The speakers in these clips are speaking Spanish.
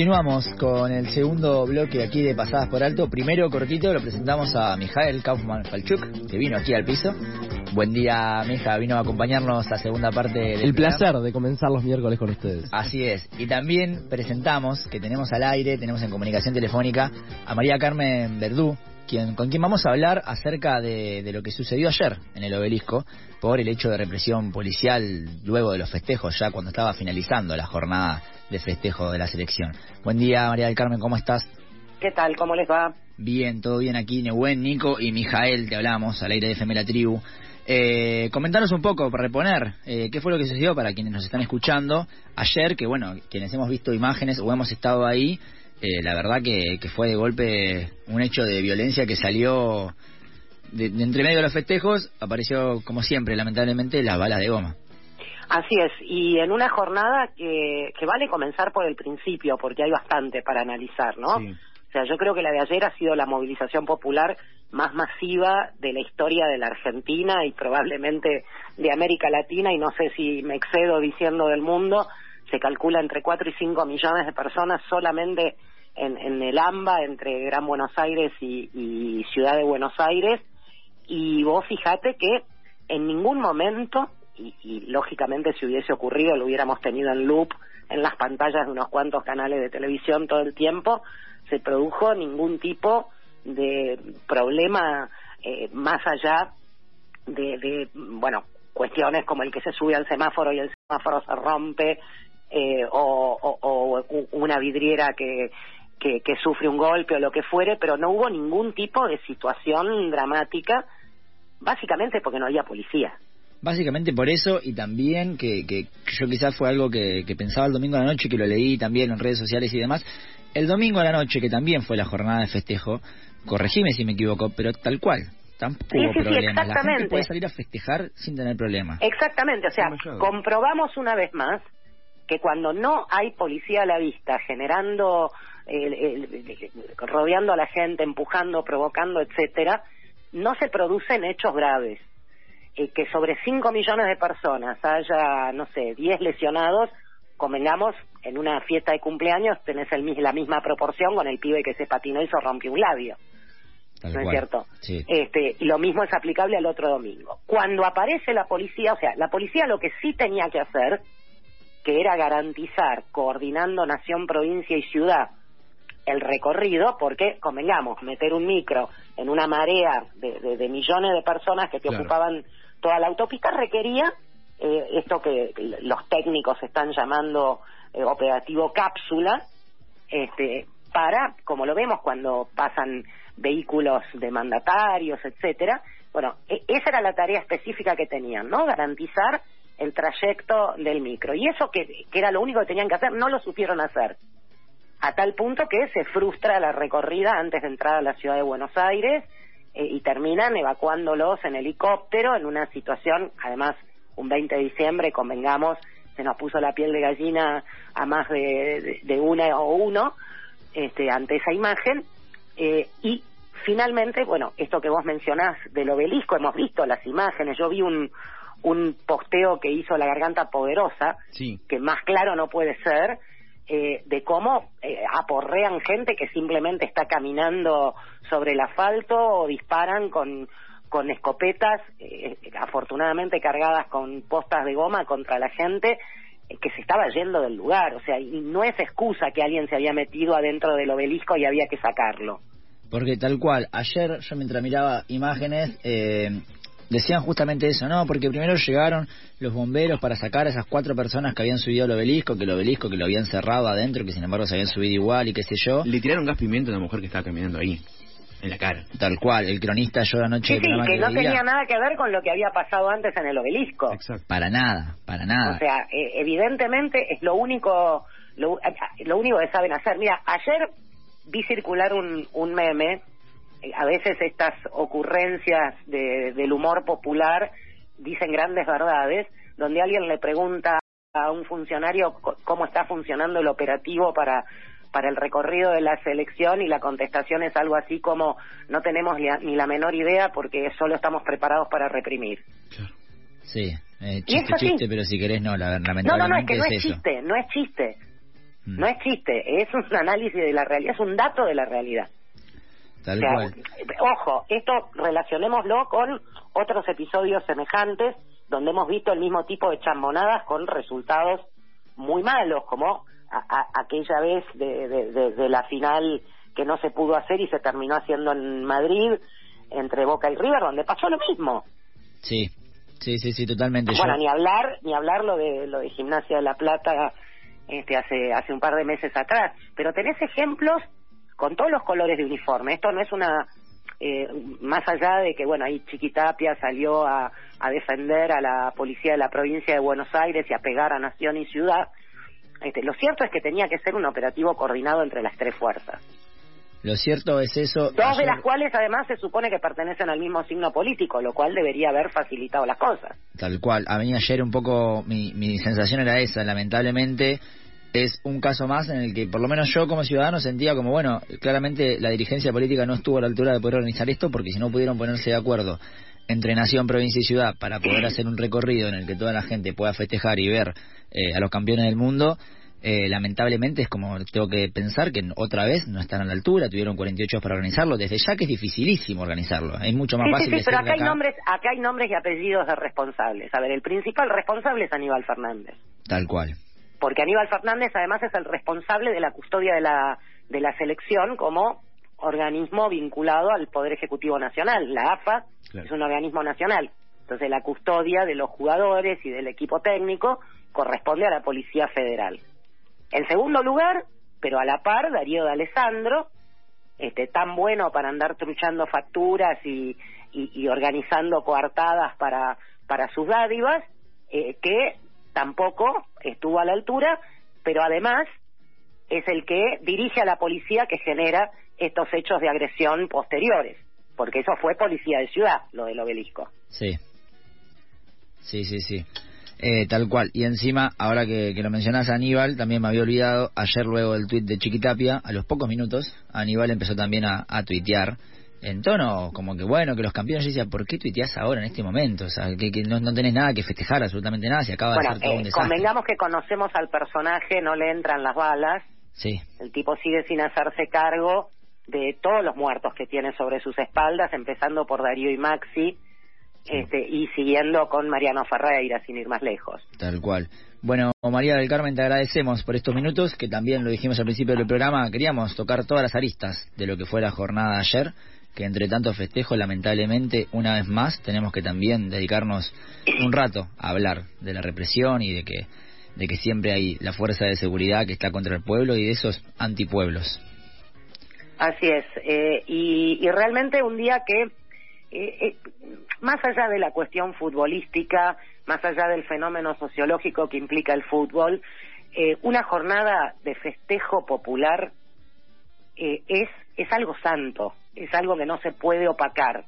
Continuamos con el segundo bloque aquí de Pasadas por Alto. Primero, cortito, lo presentamos a Mijael Kaufman Falchuk, que vino aquí al piso. Buen día, Mija, vino a acompañarnos a la segunda parte del El programa. placer de comenzar los miércoles con ustedes. Así es. Y también presentamos, que tenemos al aire, tenemos en comunicación telefónica, a María Carmen Verdú, quien, con quien vamos a hablar acerca de, de lo que sucedió ayer en el obelisco por el hecho de represión policial luego de los festejos, ya cuando estaba finalizando la jornada de festejo de la selección. Buen día, María del Carmen, ¿cómo estás? ¿Qué tal? ¿Cómo les va? Bien, todo bien aquí, Nehuen, Nico y Mijael, te hablamos al aire de FM La Tribu. Eh, comentanos un poco, para reponer, eh, qué fue lo que sucedió para quienes nos están escuchando ayer, que bueno, quienes hemos visto imágenes o hemos estado ahí, eh, la verdad que, que fue de golpe un hecho de violencia que salió de, de entre medio de los festejos, apareció como siempre, lamentablemente, las balas de goma. Así es, y en una jornada que, que vale comenzar por el principio, porque hay bastante para analizar, ¿no? Sí. O sea, yo creo que la de ayer ha sido la movilización popular más masiva de la historia de la Argentina y probablemente de América Latina, y no sé si me excedo diciendo del mundo, se calcula entre 4 y 5 millones de personas solamente en, en el AMBA, entre Gran Buenos Aires y, Ciudad de Buenos Aires, y vos fijate que en ningún momento, y, lógicamente si hubiese ocurrido lo hubiéramos tenido en loop en las pantallas de unos cuantos canales de televisión todo el tiempo, se produjo ningún tipo de problema eh, más allá de, de, bueno, cuestiones como el que se sube al semáforo y el semáforo se rompe, eh, o, una vidriera que, que, que sufre un golpe o lo que fuere, pero no hubo ningún tipo de situación dramática, básicamente porque no había policía. Básicamente por eso y también que, que yo quizás fue algo que, que pensaba el domingo a la noche, que lo leí también en redes sociales y demás. El domingo a la noche, que también fue la jornada de festejo, corregime si me equivoco, pero tal cual, tampoco Sí, hubo sí, sí. La gente puede salir a festejar sin tener problemas. Exactamente, o sea, comprobamos una vez más que cuando no hay policía a la vista, generando, el- rodeando a la gente, empujando, provocando, etcétera, no se producen hechos graves. Eh, que sobre 5 millones de personas haya, no sé, 10 lesionados, convengamos, en una fiesta de cumpleaños tenés el, la misma proporción con el pibe que se patinó y se rompió un labio. Tal ¿no es cierto? Sí. Este, y lo mismo es aplicable al otro domingo. Cuando aparece la policía, o sea, la policía lo que sí tenía que hacer, que era garantizar, coordinando nación, provincia y ciudad, el recorrido, porque, convengamos, meter un micro en una marea de, de- de millones de personas que te Claro. ocupaban toda la autopista requería eh, esto que los técnicos están llamando eh, operativo cápsula, este, para, como lo vemos cuando pasan vehículos de mandatarios, etcétera, bueno, e- esa era la tarea específica que tenían, ¿no? Garantizar el trayecto del micro. Y eso que, que era lo único que tenían que hacer, no lo supieron hacer. A tal punto que se frustra la recorrida antes de entrar a la ciudad de Buenos Aires eh, y terminan evacuándolos en helicóptero en una situación, además, un 20 de diciembre, convengamos, se nos puso la piel de gallina a más de, de, de una o uno este, ante esa imagen. eh, y finalmente, bueno, esto que vos mencionás del obelisco, hemos visto las imágenes, yo vi un, un posteo que hizo la Garganta Poderosa, Sí. que más claro no puede ser, eh, de cómo eh, aporrean gente que simplemente está caminando sobre el asfalto o disparan con, con escopetas, eh, afortunadamente cargadas con postas de goma contra la gente eh, que se estaba yendo del lugar. O sea, y no es excusa que alguien se había metido adentro del obelisco y había que sacarlo. Porque tal cual, ayer yo mientras miraba imágenes, eh, decían justamente eso, ¿no? Porque primero llegaron los bomberos para sacar a esas cuatro personas que habían subido al obelisco, que el obelisco que lo habían cerrado adentro, que sin embargo se habían subido igual y qué sé yo. Le tiraron gas pimienta a una mujer que estaba caminando ahí, en la cara. Tal cual, el cronista yo anoche Sí, sí, que no tenía nada que ver con lo que había pasado antes en el obelisco. Exacto. Para nada, para nada. O sea, eh, evidentemente es lo único lo, eh, lo único que saben hacer. Mira, ayer vi circular un, un meme, a veces estas ocurrencias de- del humor popular dicen grandes verdades, donde alguien le pregunta a un funcionario cómo está funcionando el operativo para para el recorrido de la selección y la contestación es algo así como no tenemos ni, la menor idea porque solo estamos preparados para reprimir. Sí, eh, Y chiste, chiste, pero si querés no, la, No, no, no, es lamentablemente que no es chiste, no es chiste. Mm. No es chiste, es un análisis de la realidad, es un dato de la realidad. Tal cual. Ojo, esto relacionémoslo con otros episodios semejantes donde hemos visto el mismo tipo de chambonadas con resultados muy malos, como aquella vez de, de, la final que no se pudo hacer y se terminó haciendo en Madrid entre Boca y River, donde pasó lo mismo. Sí, sí, sí, sí, totalmente. Bueno, ni hablar, ni hablar lo de lo de Gimnasia de la Plata este hace hace un par de meses atrás, pero tenés ejemplos con todos los colores de uniforme. Esto no es una eh, más allá de que, bueno, ahí Chiquitapia salió a, a defender a la policía de la provincia de Buenos Aires y a pegar a nación y ciudad, este, lo cierto es que tenía que ser un operativo coordinado entre las tres fuerzas. Lo cierto es eso. Dos de las cuales además se supone que pertenecen al mismo signo político, lo cual debería haber facilitado las cosas. Tal cual. A mí ayer un poco mi, mi sensación era esa. Lamentablemente es un caso más en el que por lo menos yo como ciudadano sentía como, bueno, claramente la dirigencia política no estuvo a la altura de poder organizar esto porque si no pudieron ponerse de acuerdo entre nación, provincia y ciudad para poder hacer un recorrido en el que toda la gente pueda festejar y ver eh, a los campeones del mundo, eh, lamentablemente es como tengo que pensar que otra vez no están a la altura, tuvieron 48 para organizarlo, desde ya que es dificilísimo organizarlo, es mucho más fácil. Sí, sí, pero acá hay, nombres, acá hay nombres y apellidos de responsables. A ver, el principal responsable es Aníbal Fernández. Tal cual porque Aníbal Fernández además es el responsable de la custodia de la, de la selección como organismo vinculado al Poder Ejecutivo Nacional. La AFA es un organismo nacional. Entonces la custodia de los jugadores y del equipo técnico corresponde a la Policía Federal. En segundo lugar, pero a la par, Darío de Alessandro, este, tan bueno para andar truchando facturas y, y, organizando coartadas para, para sus dádivas, eh, que tampoco estuvo a la altura, pero además es el que dirige a la policía que genera estos hechos de agresión posteriores, porque eso fue policía de ciudad, lo del obelisco. Sí, sí, sí, sí. Eh, tal cual. Y encima, ahora que, lo mencionas Aníbal, también me había olvidado, ayer luego del tuit de Chiquitapia, a los pocos minutos, Aníbal empezó también a, a tuitear en tono como que bueno, que los campeones, yo decía, ¿por qué tuiteas ahora en este momento? O sea, que, no, no, tenés nada que festejar, absolutamente nada, se acaba de hacer todo un eh, desastre. Convengamos que conocemos al personaje, no le entran las balas. Sí. El tipo sigue sin hacerse cargo de todos los muertos que tiene sobre sus espaldas, empezando por Darío y Maxi, este, y siguiendo con Mariano Ferreira, sin ir más lejos. Tal cual. Bueno, María del Carmen, te agradecemos por estos minutos, que también lo dijimos al principio del programa, queríamos tocar todas las aristas de lo que fue la jornada de ayer que entre tanto festejo, lamentablemente, una vez más, tenemos que también dedicarnos un rato a hablar de la represión y de que, de que siempre hay la fuerza de seguridad que está contra el pueblo y de esos antipueblos. Así es, eh, y, realmente un día que, eh, eh, más allá de la cuestión futbolística, más allá del fenómeno sociológico que implica el fútbol, una jornada de festejo popular es, es algo santo, es algo que no se puede opacar,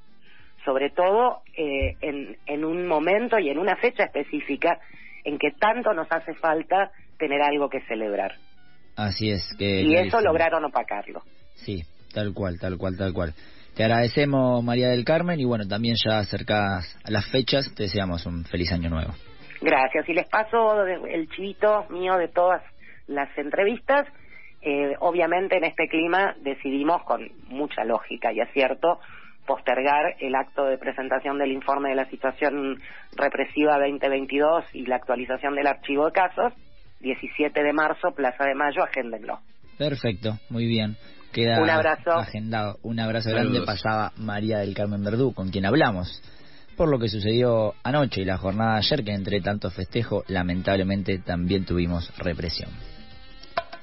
sobre todo eh, en, en un momento y en una fecha específica en que tanto nos hace falta tener algo que celebrar. Así es. Que, y eso lograron opacarlo. Sí, tal cual, tal cual, tal cual. Te agradecemos, María del Carmen, y bueno, también ya acercadas a las fechas, te deseamos un feliz año nuevo. Gracias. Y les paso el chivito mío de todas las entrevistas eh, obviamente en este clima decidimos con mucha lógica y acierto postergar el acto de presentación del informe de la situación represiva 2022 y la actualización del archivo de casos, 17 de marzo, Plaza de Mayo, agéndenlo. Perfecto, muy bien. Queda un abrazo. agendado. Un abrazo grande. Pasaba María del Carmen Verdú, con quien hablamos por lo que sucedió anoche y la jornada de ayer, que entre tanto festejo, lamentablemente también tuvimos represión.